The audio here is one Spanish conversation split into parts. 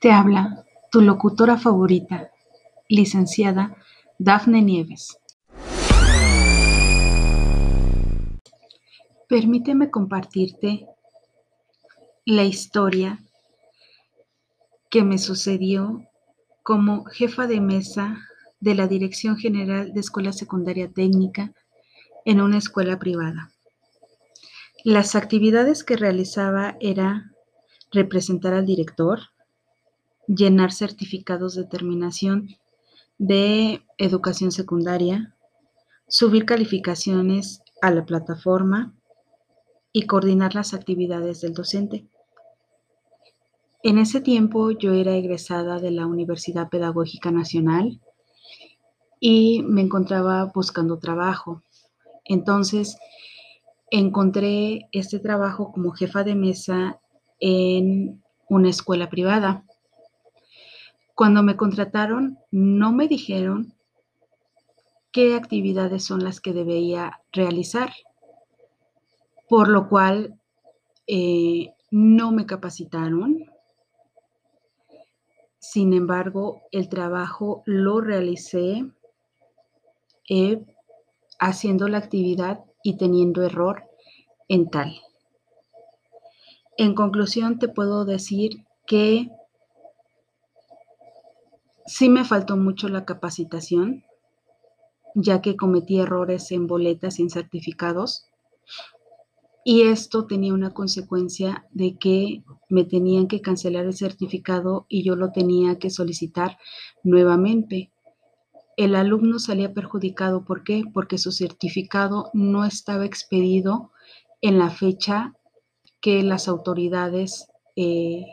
Te habla tu locutora favorita, licenciada Dafne Nieves. Permíteme compartirte la historia que me sucedió como jefa de mesa de la Dirección General de Escuela Secundaria Técnica en una escuela privada. Las actividades que realizaba era representar al director, llenar certificados de terminación de educación secundaria, subir calificaciones a la plataforma y coordinar las actividades del docente. En ese tiempo yo era egresada de la Universidad Pedagógica Nacional y me encontraba buscando trabajo. Entonces encontré este trabajo como jefa de mesa en una escuela privada. Cuando me contrataron, no me dijeron qué actividades son las que debía realizar, por lo cual eh, no me capacitaron. Sin embargo, el trabajo lo realicé eh, haciendo la actividad y teniendo error en tal. En conclusión, te puedo decir que Sí me faltó mucho la capacitación, ya que cometí errores en boletas y en certificados. Y esto tenía una consecuencia de que me tenían que cancelar el certificado y yo lo tenía que solicitar nuevamente. El alumno salía perjudicado. ¿Por qué? Porque su certificado no estaba expedido en la fecha que las autoridades eh,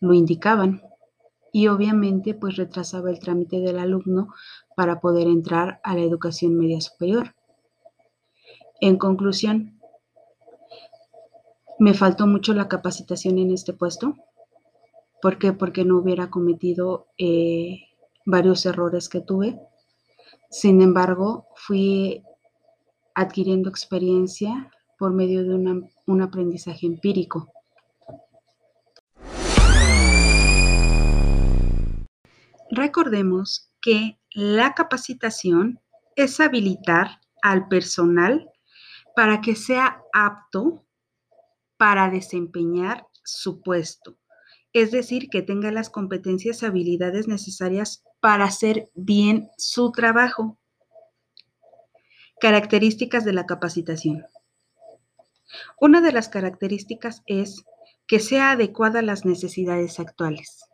lo indicaban y obviamente pues retrasaba el trámite del alumno para poder entrar a la educación media superior. En conclusión, me faltó mucho la capacitación en este puesto. ¿Por qué? Porque no hubiera cometido eh, varios errores que tuve. Sin embargo, fui adquiriendo experiencia por medio de un aprendizaje empírico. Recordemos que la capacitación es habilitar al personal para que sea apto para desempeñar su puesto, es decir, que tenga las competencias y habilidades necesarias para hacer bien su trabajo. Características de la capacitación. Una de las características es que sea adecuada a las necesidades actuales.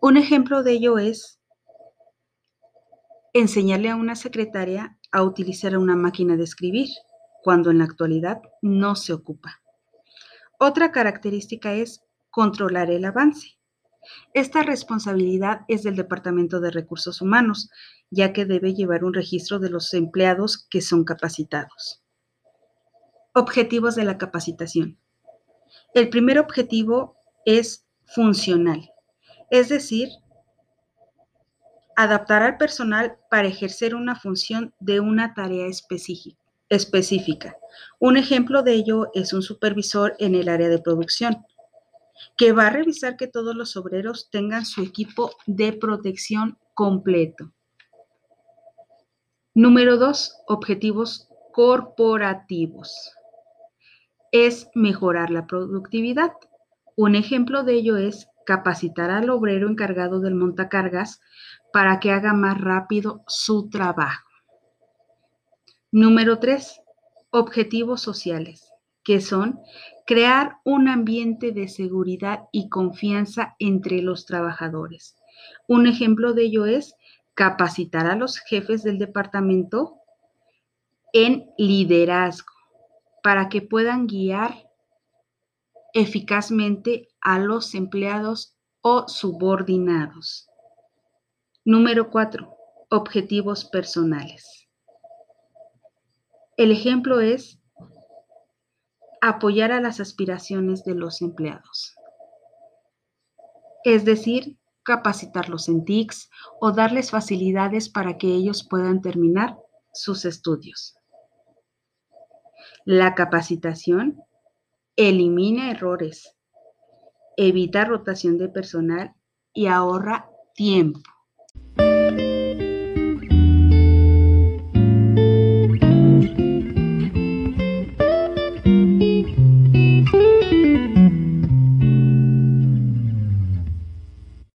Un ejemplo de ello es enseñarle a una secretaria a utilizar una máquina de escribir, cuando en la actualidad no se ocupa. Otra característica es controlar el avance. Esta responsabilidad es del Departamento de Recursos Humanos, ya que debe llevar un registro de los empleados que son capacitados. Objetivos de la capacitación. El primer objetivo es funcional es decir, adaptar al personal para ejercer una función de una tarea específica. Un ejemplo de ello es un supervisor en el área de producción, que va a revisar que todos los obreros tengan su equipo de protección completo. Número dos, objetivos corporativos. Es mejorar la productividad. Un ejemplo de ello es capacitar al obrero encargado del montacargas para que haga más rápido su trabajo. Número tres, objetivos sociales, que son crear un ambiente de seguridad y confianza entre los trabajadores. Un ejemplo de ello es capacitar a los jefes del departamento en liderazgo para que puedan guiar eficazmente a los empleados o subordinados. Número 4. Objetivos personales. El ejemplo es apoyar a las aspiraciones de los empleados. Es decir, capacitarlos en TICs o darles facilidades para que ellos puedan terminar sus estudios. La capacitación elimina errores, evita rotación de personal y ahorra tiempo.